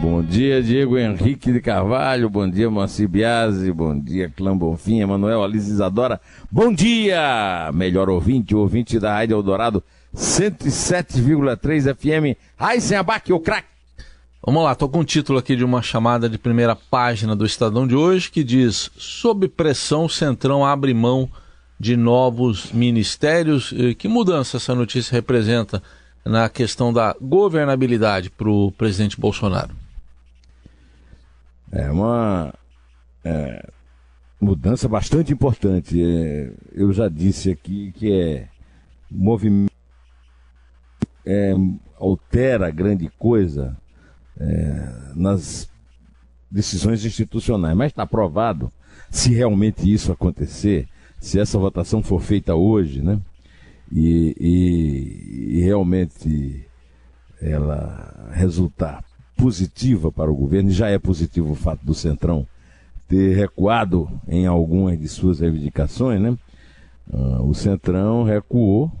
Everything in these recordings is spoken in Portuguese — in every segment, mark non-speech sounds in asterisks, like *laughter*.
Bom dia, Diego Henrique de Carvalho. Bom dia, Moacir Biasi. Bom dia, Clã Bonfim, Emanuel Alice Isadora. Bom dia, melhor ouvinte, ouvinte da Rádio Eldorado 107,3 FM. Raíssen Abac, o craque. Vamos lá, estou com o título aqui de uma chamada de primeira página do Estadão de hoje que diz: Sob pressão, Centrão abre mão de novos ministérios. Que mudança essa notícia representa na questão da governabilidade para o presidente Bolsonaro? É uma é, mudança bastante importante. É, eu já disse aqui que é movimento é, altera grande coisa é, nas decisões institucionais. Mas está provado, se realmente isso acontecer, se essa votação for feita hoje, né? E, e, e realmente ela resultar positiva para o governo, e já é positivo o fato do Centrão ter recuado em algumas de suas reivindicações, né? Uh, o Centrão recuou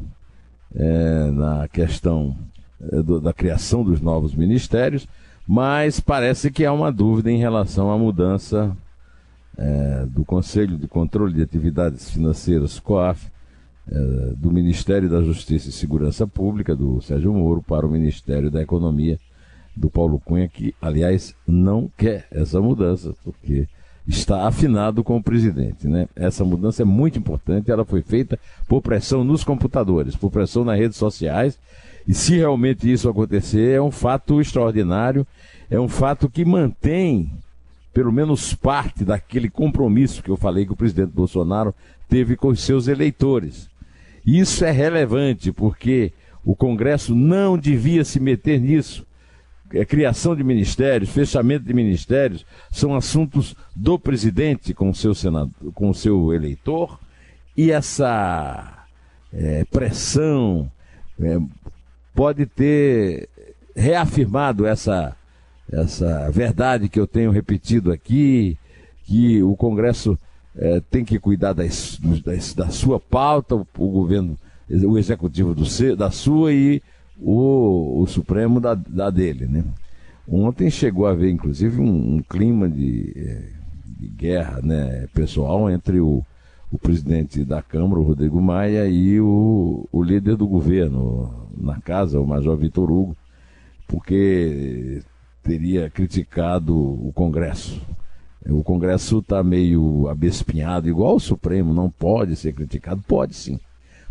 é, na questão é, do, da criação dos novos ministérios, mas parece que há uma dúvida em relação à mudança é, do Conselho de Controle de Atividades Financeiras, COAF, é, do Ministério da Justiça e Segurança Pública, do Sérgio Moro, para o Ministério da Economia, do Paulo Cunha, que, aliás, não quer essa mudança, porque está afinado com o presidente. Né? Essa mudança é muito importante, ela foi feita por pressão nos computadores, por pressão nas redes sociais e se realmente isso acontecer, é um fato extraordinário, é um fato que mantém, pelo menos parte daquele compromisso que eu falei que o presidente Bolsonaro teve com os seus eleitores. Isso é relevante, porque o Congresso não devia se meter nisso. É, criação de ministérios, fechamento de ministérios, são assuntos do presidente com o seu, senado, com o seu eleitor, e essa é, pressão é, pode ter reafirmado essa, essa verdade que eu tenho repetido aqui, que o Congresso é, tem que cuidar das, das, da sua pauta, o, o, governo, o executivo do, da sua e o, o Supremo da, dele. Né? Ontem chegou a haver, inclusive, um, um clima de, é, de, guerra né, pessoal entre o, o presidente da Câmara, o Rodrigo Maia, e o, o líder do governo, na casa, o Major Vitor Hugo, porque teria criticado o Congresso. O Congresso está meio abespinhado, igual o Supremo, não pode ser criticado. Pode sim.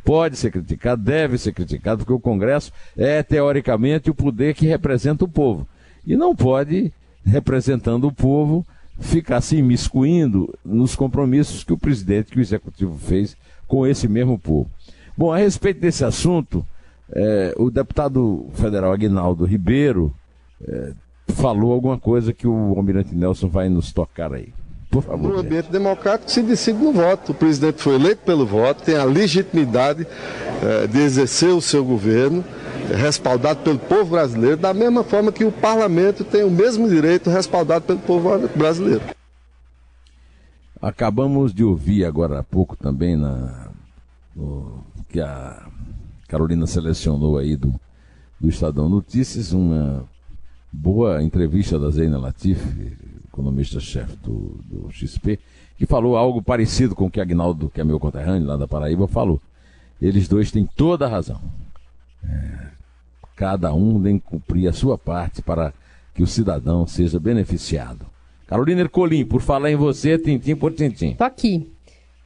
Pode ser criticado, deve ser criticado, porque o Congresso é, teoricamente, o poder que representa o povo. E não pode, representando o povo, ficar se imiscuindo nos compromissos que o presidente, que o executivo fez com esse mesmo povo. Bom, a respeito desse assunto, é, o deputado federal Aguinaldo Ribeiro é, falou alguma coisa que o Almirante Nelson vai nos tocar aí. Por favor. No ambiente democrático se decide no voto. O presidente foi eleito pelo voto, tem a legitimidade é, de exercer o seu governo, respaldado pelo povo brasileiro, da mesma forma que o parlamento tem o mesmo direito respaldado pelo povo brasileiro. Acabamos de ouvir agora há pouco também na, no, que a Carolina selecionou aí do, do Estadão Notícias uma boa entrevista da Zeina Latif, economista-chefe do, do XP, que falou algo parecido com o que Agnaldo, que é meu conterrâneo lá da Paraíba, falou. Eles dois têm toda a razão. É, cada um tem que cumprir a sua parte para que o cidadão seja beneficiado. Carolina Ercolim, por falar em você, tintim por tintim. Tô aqui.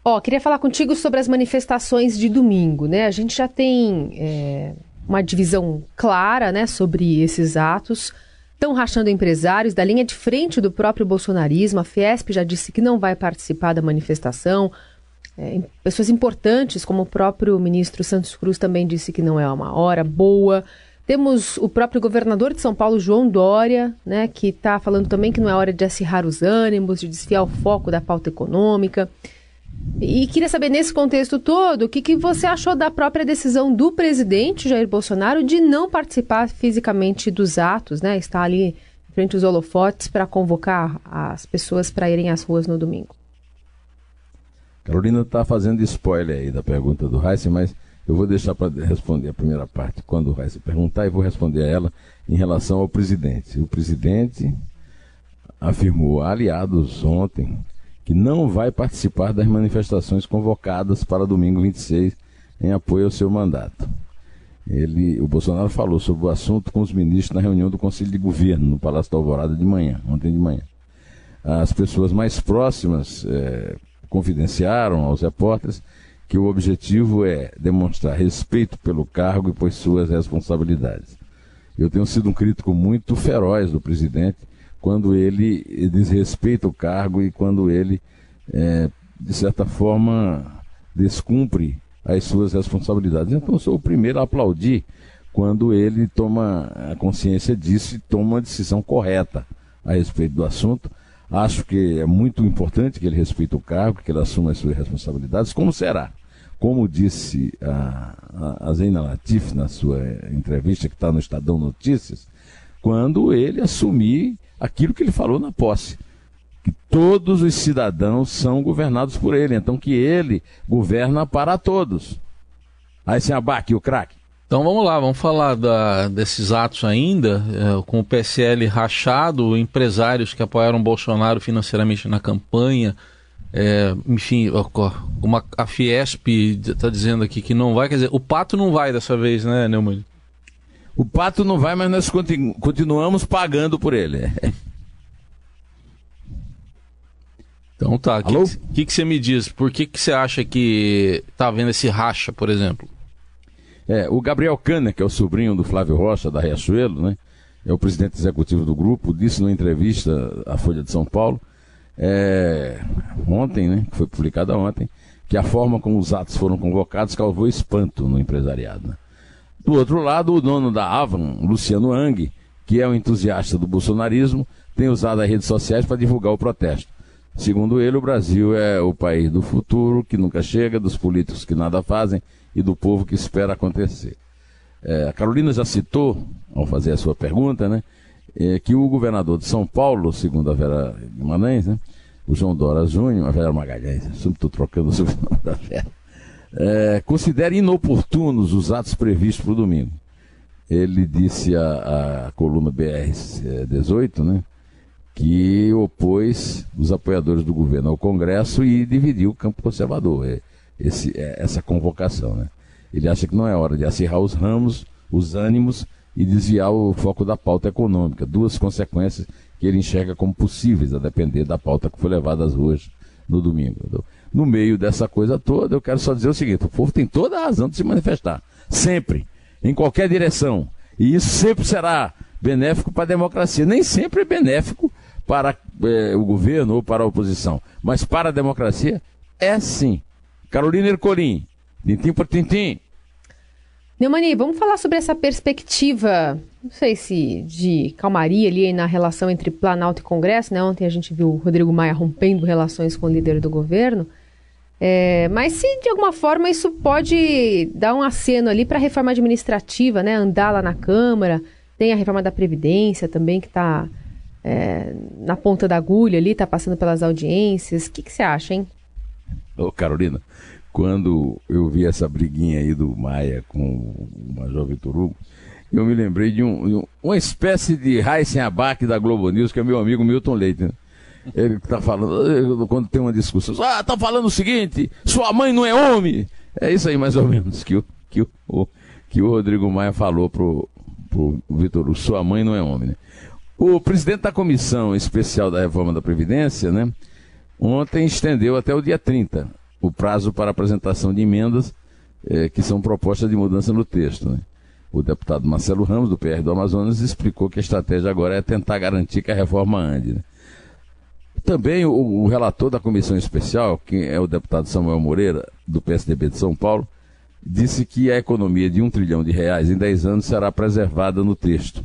Ó, queria falar contigo sobre as manifestações de domingo, né? A gente já tem é, uma divisão clara, né, sobre esses atos. Estão rachando empresários da linha de frente do próprio bolsonarismo. A Fiesp já disse que não vai participar da manifestação. É, pessoas importantes, como o próprio ministro Santos Cruz, também disse que não é uma hora boa Temos o próprio governador de São Paulo, João Dória, né, que está falando também que não é hora de acirrar os ânimos, de desfiar o foco da pauta econômica. E queria saber, nesse contexto todo, o que, que você achou da própria decisão do presidente Jair Bolsonaro de não participar fisicamente dos atos, né? Estar ali frente aos holofotes para convocar as pessoas para irem às ruas no domingo. Carolina está fazendo spoiler aí da pergunta do Heisen, mas eu vou deixar para responder a primeira parte quando o Heisen perguntar e vou responder a ela em relação ao presidente. O presidente afirmou aliados ontem que não vai participar das manifestações convocadas para domingo 26 em apoio ao seu mandato. Ele, o Bolsonaro falou sobre o assunto com os ministros na reunião do Conselho de Governo no Palácio da Alvorada de manhã, ontem de manhã. As pessoas mais próximas é, confidenciaram aos repórteres que o objetivo é demonstrar respeito pelo cargo e por suas responsabilidades. Eu tenho sido um crítico muito feroz do presidente quando ele desrespeita o cargo e quando ele, é, de certa forma, descumpre as suas responsabilidades. Então, sou o primeiro a aplaudir quando ele toma a consciência disso e toma uma decisão correta a respeito do assunto. Acho que é muito importante que ele respeite o cargo, que ele assuma as suas responsabilidades, como será. Como disse a, a, a Latif na sua entrevista que está no Estadão Notícias, quando ele assumir aquilo que ele falou na posse. Que todos os cidadãos são governados por ele, então que ele governa para todos. Aí se abaque o craque. Então vamos lá, vamos falar da, desses atos ainda, é, com o PSL rachado, empresários que apoiaram Bolsonaro financeiramente na campanha, é, enfim, uma, a Fiesp está dizendo aqui que não vai, quer dizer, o Pato não vai dessa vez, né, Neumann? O pato não vai, mas nós continu continuamos pagando por ele. *laughs* Então tá, o que, que, você me diz? Por que, que você acha que tá havendo esse racha, por exemplo? É, o Gabriel Cana, que é o sobrinho do Flávio Rocha, da Riachuelo, né? É o presidente executivo do grupo, disse numa entrevista à Folha de São Paulo, é, ontem, né? Que foi publicada ontem, que a forma como os atos foram convocados causou espanto no empresariado. Né? Do outro lado, o dono da Avon, Luciano Ang, que é um entusiasta do bolsonarismo, tem usado as redes sociais para divulgar o protesto. Segundo ele, o Brasil é o país do futuro, que nunca chega, dos políticos que nada fazem e do povo que espera acontecer. É, a Carolina já citou, ao fazer a sua pergunta, né, é, que o governador de São Paulo, segundo a Vera Guimarães, né, o João Dora Júnior, a Vera Magalhães, sempre *laughs* estou trocando o sobrenome da Vera, é, considera inoportunos os atos previstos para o domingo. Ele disse à, coluna BR-18 né, que opôs os apoiadores do governo ao Congresso e dividiu o campo conservador, é, esse, é, essa convocação. Né. Ele acha que não é hora de acirrar os ramos, os ânimos e desviar o foco da pauta econômica, duas consequências que ele enxerga como possíveis a depender da pauta que foi levada às ruas no domingo. No meio dessa coisa toda, eu quero só dizer o seguinte: o povo tem toda a razão de se manifestar. Sempre. Em qualquer direção. E isso sempre será benéfico para a democracia. Nem sempre é benéfico para é, o governo ou para a oposição. Mas para a democracia, é sim. Carolina Ercolim, tintim por tintim. Neumani, vamos falar sobre essa perspectiva, não sei se de calmaria ali na relação entre Planalto e Congresso, né? Ontem a gente viu o Rodrigo Maia rompendo relações com o líder do governo. É, mas se de alguma forma isso pode dar um aceno ali para a reforma administrativa, né? Andar lá na Câmara. Tem a reforma da Previdência também, que está é, na ponta da agulha ali, está passando pelas audiências. O que, você acha, hein? Ô, Carolina, quando eu vi essa briguinha aí do Maia com o Major Vitor Hugo, eu me lembrei de, um, de um, uma espécie de Raíssen Abac da Globo News, que é meu amigo Milton Leite. Né? Ele está falando, quando tem uma discussão, ah, está falando o seguinte, sua mãe não é homem. É isso aí, mais ou menos, que o, que o, que o Rodrigo Maia falou pro, pro Vitor sua mãe não é homem, né? O presidente da Comissão Especial da Reforma da Previdência, né, ontem estendeu até o dia 30 o prazo para apresentação de emendas eh, que são propostas de mudança no texto. Né? O deputado Marcelo Ramos, do PR do Amazonas, explicou que a estratégia agora é tentar garantir que a reforma ande. Né? Também o, o, relator da comissão especial, que é o deputado Samuel Moreira, do PSDB de São Paulo, disse que a economia de um trilhão de reais em 10 anos será preservada no texto.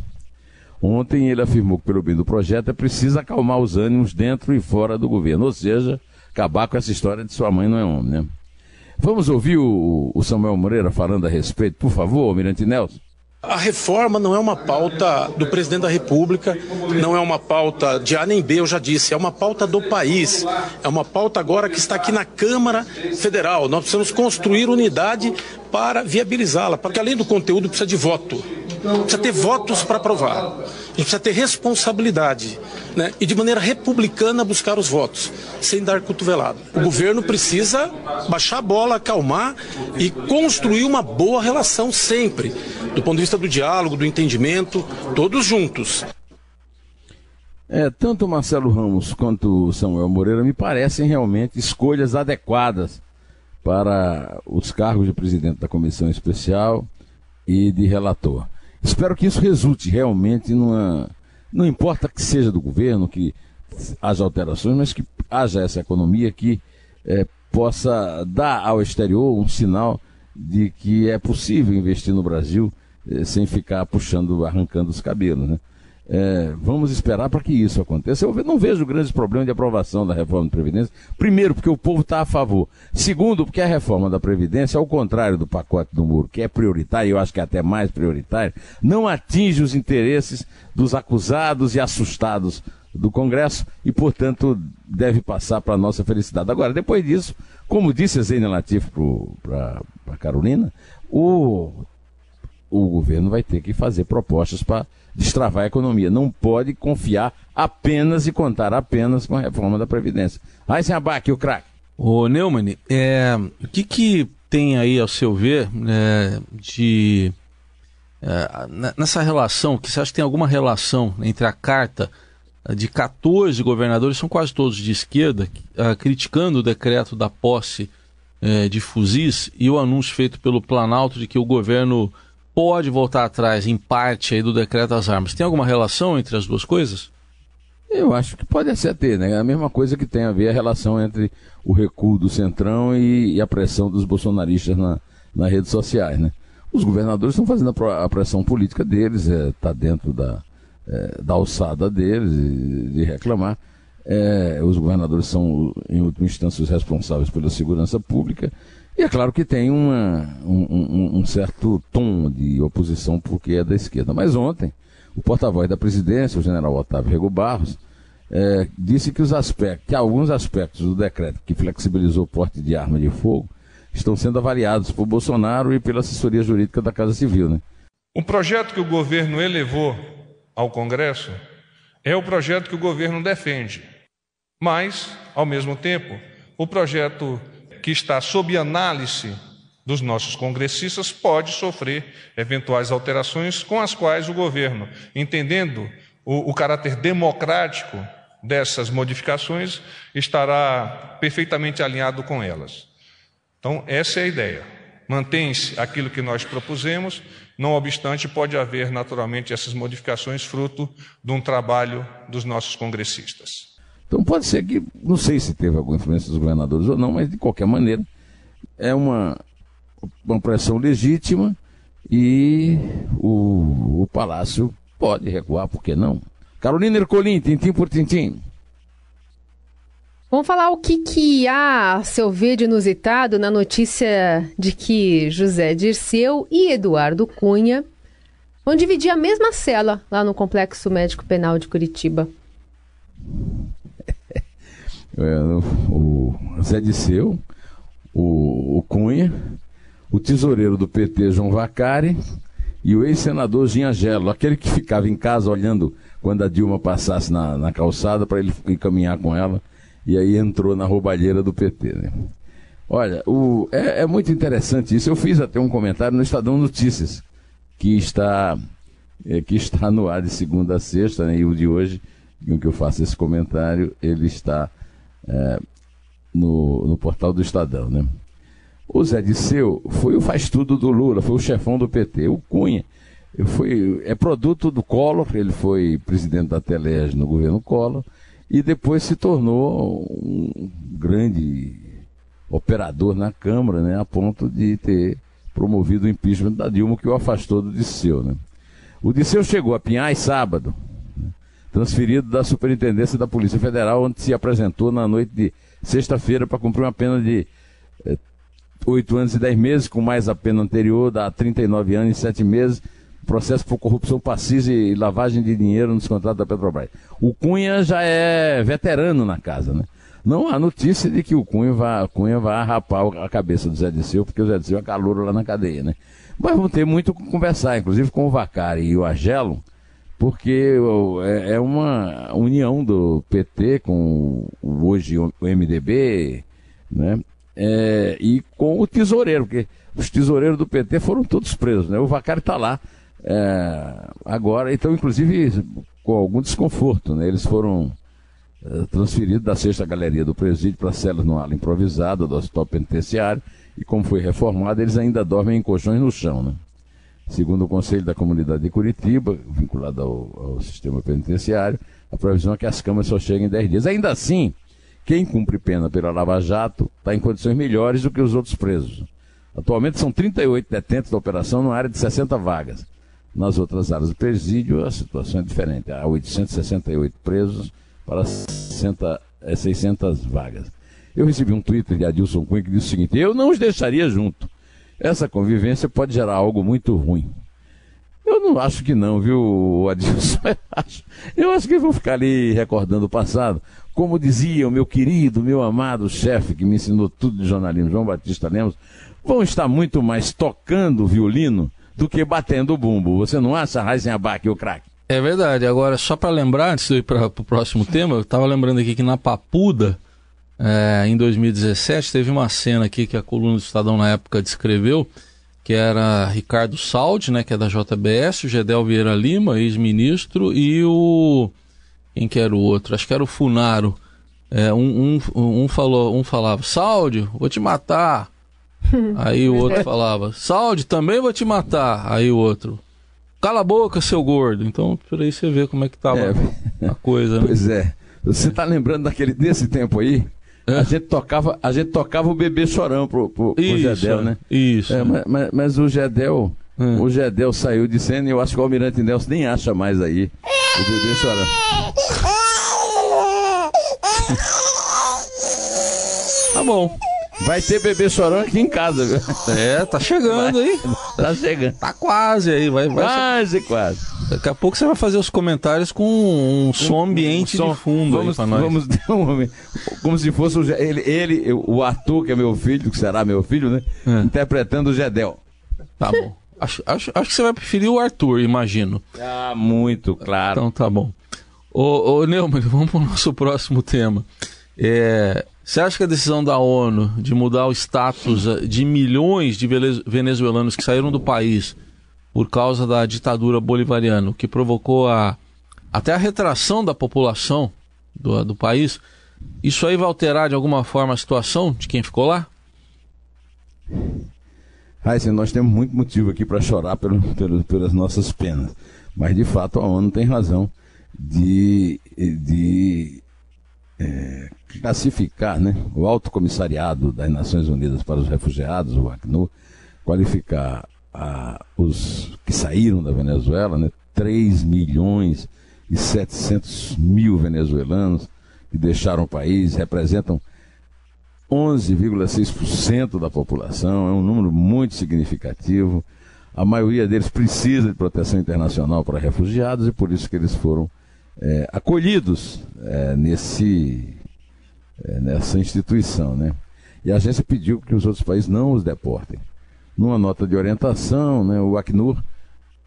Ontem ele afirmou que, pelo bem do projeto, é preciso acalmar os ânimos dentro e fora do governo, ou seja, acabar com essa história de sua mãe não é homem, né? Vamos ouvir o, o Samuel Moreira falando a respeito, por favor, Almirante Nelson. A reforma não é uma pauta do presidente da República, não é uma pauta de A nem B, eu já disse, é uma pauta do país. É uma pauta agora que está aqui na Câmara Federal. Nós precisamos construir unidade para viabilizá-la, porque além do conteúdo precisa de voto. Precisa ter votos para aprovar. A gente precisa ter responsabilidade. Né? E de maneira republicana buscar os votos, sem dar cotovelado. O governo precisa baixar a bola, acalmar e construir uma boa relação sempre, do ponto de vista do diálogo, do entendimento, todos juntos. É, tanto Marcelo Ramos quanto Samuel Moreira me parecem realmente escolhas adequadas para os cargos de presidente da comissão especial e de relator. Espero que isso resulte realmente numa. Não importa que seja do governo, que haja alterações, mas que haja essa economia que é, possa dar ao exterior um sinal de que é possível investir no Brasil é, sem ficar puxando, arrancando os cabelos. Né? É, vamos esperar para que isso aconteça. Eu não vejo grandes problemas de aprovação da reforma da Previdência. Primeiro, porque o povo está a favor. Segundo, porque a reforma da Previdência, ao contrário do pacote do muro, que é prioritário, eu acho que é até mais prioritário, não atinge os interesses dos acusados e assustados do Congresso e, portanto, deve passar para a nossa felicidade. Agora, depois disso, como disse a Zena Latif para a Carolina, o, o governo vai ter que fazer propostas para destravar a economia. Não pode confiar apenas e contar apenas com a reforma da Previdência. Abaque, o craque. Ô Neumann, é, o que, que tem aí, ao seu ver, é, de. É, nessa relação, que você acha que tem alguma relação entre a carta de 14 governadores, são quase todos de esquerda, uh, criticando o decreto da posse uh, de fuzis e o anúncio feito pelo Planalto de que o governo pode voltar atrás, em parte, aí, do decreto das armas. Tem alguma relação entre as duas coisas? Eu acho que pode ser ter, né? É a mesma coisa que tem a ver a relação entre o recuo do Centrão e, e a pressão dos bolsonaristas na, nas redes sociais, né? Os governadores estão fazendo a, pressão política deles, está é, tá dentro da, é, da alçada deles de, de reclamar. É, os governadores são, em última instância, os responsáveis pela segurança pública e é claro que tem uma, um, um, certo tom de oposição porque é da esquerda. Mas ontem, o porta-voz da presidência, o general Otávio Rego Barros, é, disse que os aspectos, que alguns aspectos do decreto que flexibilizou o porte de arma de fogo estão sendo avaliados por Bolsonaro e pela assessoria jurídica da Casa Civil. Né? O projeto que o governo elevou ao Congresso é o projeto que o governo defende. Mas, ao mesmo tempo, o projeto que está sob análise dos nossos congressistas pode sofrer eventuais alterações com as quais o governo, entendendo o, o caráter democrático dessas modificações, estará perfeitamente alinhado com elas. Então, essa é a ideia. Mantém-se aquilo que nós propusemos, não obstante, pode haver naturalmente essas modificações fruto de um trabalho dos nossos congressistas. Então pode ser que, não sei se teve alguma influência dos governadores ou não, mas de qualquer maneira é uma, uma pressão legítima e o, o Palácio pode recuar, por que não? Carolina Ercolim, tintim por tintim. Vamos falar o que, que há, seu ver, de inusitado na notícia de que José Dirceu e Eduardo Cunha vão dividir a mesma cela lá no Complexo Médico Penal de Curitiba. É, o Zé Disseu, o, o Cunha, o tesoureiro do PT, João Vacari, e o ex-senador Ginhagelo, aquele que ficava em casa olhando quando a Dilma passasse na, na calçada para ele ir caminhar com ela, e aí entrou na roubalheira do PT. Né? Olha, o, é, é, muito interessante isso. Eu fiz até um comentário no Estadão Notícias, que está, é, que está no ar de segunda a sexta, né, e o de hoje, em que eu faço esse comentário, ele está é, no, no portal do Estadão, né? O Zé Disseu foi o faz-tudo do Lula, foi o chefão do PT. O Cunha foi, é produto do Collor, ele foi presidente da Telege no governo Collor, e depois se tornou um grande operador na Câmara, né, a ponto de ter promovido o impeachment da Dilma, que o afastou do Disseu. Né? O Disseu chegou a Pinhais sábado? Transferido da Superintendência da Polícia Federal, onde se apresentou na noite de sexta-feira para cumprir uma pena de oito anos e dez meses, com mais a pena anterior, dá 39 anos e sete meses, processo por corrupção passiva e lavagem de dinheiro nos contratos da Petrobras. O Cunha já é veterano na casa, né? Não há notícia de que o Cunha vai, Cunha vai arrapar a cabeça do Zé Disseu, porque o Zé Disseu é calouro lá na cadeia, né? Mas vamos ter muito com conversar, inclusive com o Vacari e o Agelo, porque é, é uma união do PT com hoje o MDB, né? É, e com o tesoureiro, porque os tesoureiros do PT foram todos presos, né? O Vacari está lá é, agora, então, inclusive com algum desconforto, né? Eles foram é, transferidos da sexta galeria do presídio para celas no ala improvisada do hospital penitenciário e como foi reformado, eles ainda dormem em colchões no chão, né? Segundo o Conselho da Comunidade de Curitiba, vinculado ao, ao sistema penitenciário, a previsão é que as camas só cheguem em 10 dias. Ainda assim, quem cumpre pena pela Lava Jato está em condições melhores do que os outros presos. Atualmente são 38 detentos da operação numa área de 60 vagas. Nas outras áreas do presídio, a situação é diferente. Há 868 presos para 60, 600 é, vagas. Eu recebi um Twitter de Adilson Cunha que disse o seguinte: Eu não os deixaria junto. Essa convivência pode gerar algo muito ruim. Eu não acho que não, viu, Adilson? *laughs* Eu acho, eu acho que vão ficar ali recordando o passado. Como dizia o meu querido, meu amado chefe que me ensinou tudo de jornalismo, João Batista Lemos, vão estar muito mais tocando violino do que batendo o bumbo. Você não acha, Raizen Abac, o craque? É verdade. Agora, só para lembrar, antes de ir para o próximo tema, eu estava lembrando aqui que na Papuda, é, em 2017, teve uma cena aqui que a coluna do Estadão na época descreveu, que era Ricardo Saldi, né, que é da JBS, o Gedel Vieira Lima, ex-ministro, e o... quem que era o outro? Acho que era o Funaro. É, um, um, um, falou, um falava, Saldi, vou te matar. *laughs* Aí o outro falava, Saldi, também vou te matar. Aí o outro, cala a boca, seu gordo. Então, por aí você vê como é que tava é. a coisa. Né? Pois é. Você tá lembrando daquele desse tempo aí? É. A, gente tocava, a gente tocava o bebê chorão pro, pro, pro isso, Gedel, né? Isso. É, mas, mas, mas, o Gedel. Hum. O Gedel saiu de cena e eu acho que o Almirante Nelson nem acha mais aí o bebê chorão. *laughs* tá bom. Vai ter bebê chorando aqui em casa, viu? É, tá chegando aí. Tá chegando. Tá quase aí, vai, vai. Quase, quase. Daqui a pouco você vai fazer os comentários com um som ambiente um som, de fundo vamos, aí pra nós. Vamos ter um, como se fosse o, ele, ele, o Arthur, que é meu filho, que será meu filho, né? É. Interpretando o Gedel. Tá bom. Acho, acho, acho que você vai preferir o Arthur, imagino. Ah, muito, claro. Então tá bom. Ô, ô Neumann, *laughs* vamos para o nosso próximo tema. É, você acha que a decisão da ONU de mudar o status eh, de milhões de venezuelanos que saíram do país por causa da ditadura bolivariana, que provocou a, até a retração da população do, do país, isso aí vai alterar de alguma forma a situação de quem ficou lá? Raíssa, nós temos muito motivo aqui para chorar pelo, pelo, pelas nossas penas. Mas, de fato, a ONU tem razão de, de classificar né, o Alto Comissariado das Nações Unidas para os Refugiados, o ACNUR, qualificar a, os que saíram da Venezuela, né, 3 milhões e 700 mil venezuelanos que deixaram o país, representam 11,6% da população, é um número muito significativo. A maioria deles precisa de proteção internacional para refugiados e por isso que eles foram é, acolhidos é, nesse, é, nessa instituição. Né? E a agência pediu que os outros países não os deportem. Numa nota de orientação, né, o Acnur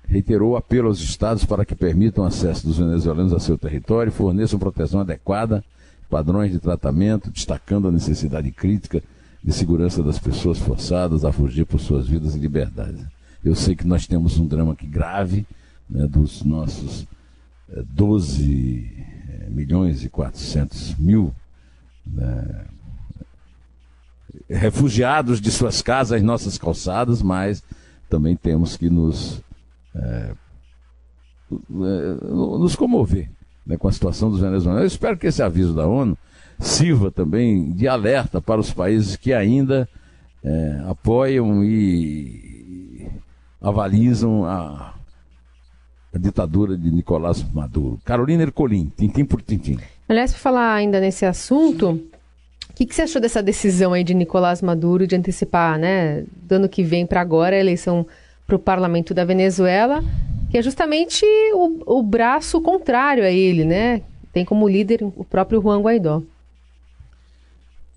reiterou o apelo aos estados para que permitam acesso dos venezuelanos a seu território e forneçam proteção adequada, padrões de tratamento, destacando a necessidade crítica de segurança das pessoas forçadas a fugir por suas vidas e liberdades. Eu sei que nós temos um drama aqui grave né, dos nossos 12 é, milhões e 400 mil né, refugiados de suas casas, nossas calçadas, mas também temos que nos, é, é, nos comover né, com a situação dos venezuelanos. Eu espero que esse aviso da ONU sirva também de alerta para os países que ainda é, apoiam e avalizam a, a, ditadura de Nicolás Maduro. Carolina Ercolim, tintim por tintim. Aliás, para falar ainda nesse assunto, o que, que, você achou dessa decisão aí de Nicolás Maduro de antecipar, né, do ano que vem para agora, a eleição para o parlamento da Venezuela, que é justamente o, o braço contrário a ele, né? Tem como líder o próprio Juan Guaidó.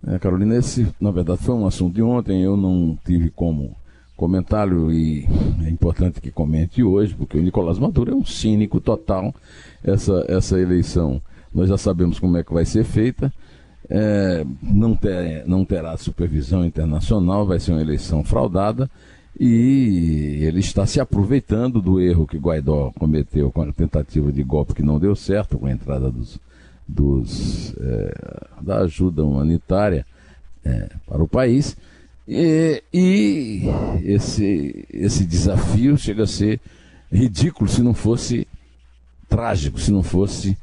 É, Carolina, esse na verdade foi um assunto de ontem, eu não tive como comentário e é importante que comente hoje, porque o Nicolás Maduro é um cínico total. Essa, essa eleição nós já sabemos como é que vai ser feita. É, não, ter, não terá supervisão internacional, vai ser uma eleição fraudada e ele está se aproveitando do erro que Guaidó cometeu com a tentativa de golpe que não deu certo, com a entrada dos, dos, é, da ajuda humanitária é, para o país. E, e, esse, esse desafio chega a ser ridículo se não fosse trágico, se não fosse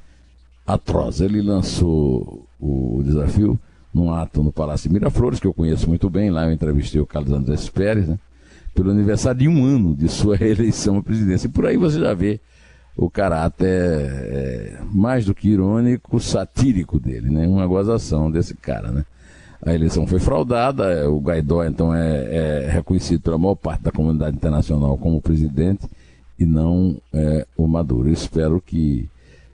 atroz. Ele lançou o desafio num ato no Palácio Miraflores, que eu conheço muito bem, lá eu entrevistei o Carlos Andrés Pérez, né, pelo aniversário de um ano de sua *laughs* reeleição à presidência. E por aí você já vê o caráter é, mais do que irônico, satírico dele, né? Uma gozação desse cara, né? A eleição foi fraudada, é, o Guaidó então é, é reconhecido pela maior parte da comunidade internacional como presidente e não é, o Maduro. Eu espero que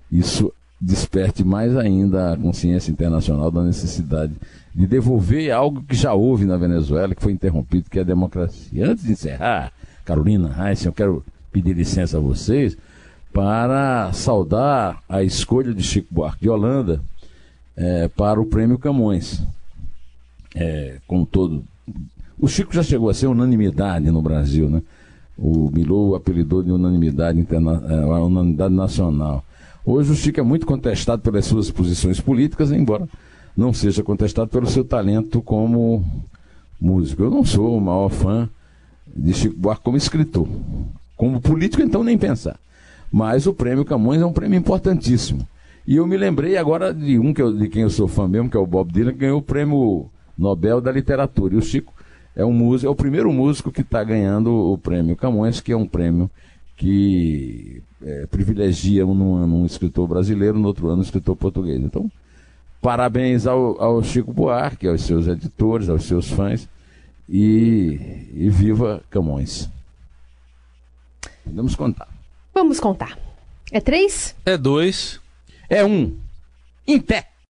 isso desperte mais ainda a consciência internacional da necessidade de devolver algo que já houve na Venezuela, que foi interrompido, que é a democracia. Antes de encerrar, Carolina Reis, eu quero pedir licença a vocês para saudar a escolha de Chico Buarque de Holanda é, para o Prêmio Camões. É, como todo. O Chico já chegou a ser unanimidade no Brasil, né? O Milou apelidou de unanimidade, interna... É, unanimidade nacional. Hoje o Chico é muito contestado pelas suas posições políticas, embora não seja contestado pelo seu talento como músico. Eu não sou o maior fã de Chico Buarque como escritor. Como político, então, nem pensar. Mas o prêmio Camões é um prêmio importantíssimo. E eu me lembrei agora de um que eu, de quem eu sou fã mesmo, que é o Bob Dylan, que ganhou o prêmio Nobel da Literatura. E o Chico é um músico, é o primeiro músico que está ganhando o prêmio Camões, que é um prêmio que é, privilegia um ano um escritor brasileiro, no outro ano um escritor português. Então, parabéns ao, ao Chico Buarque, aos seus editores, aos seus fãs e, e viva Camões. Vamos contar. Vamos contar. É três? É dois. É um. Em pé.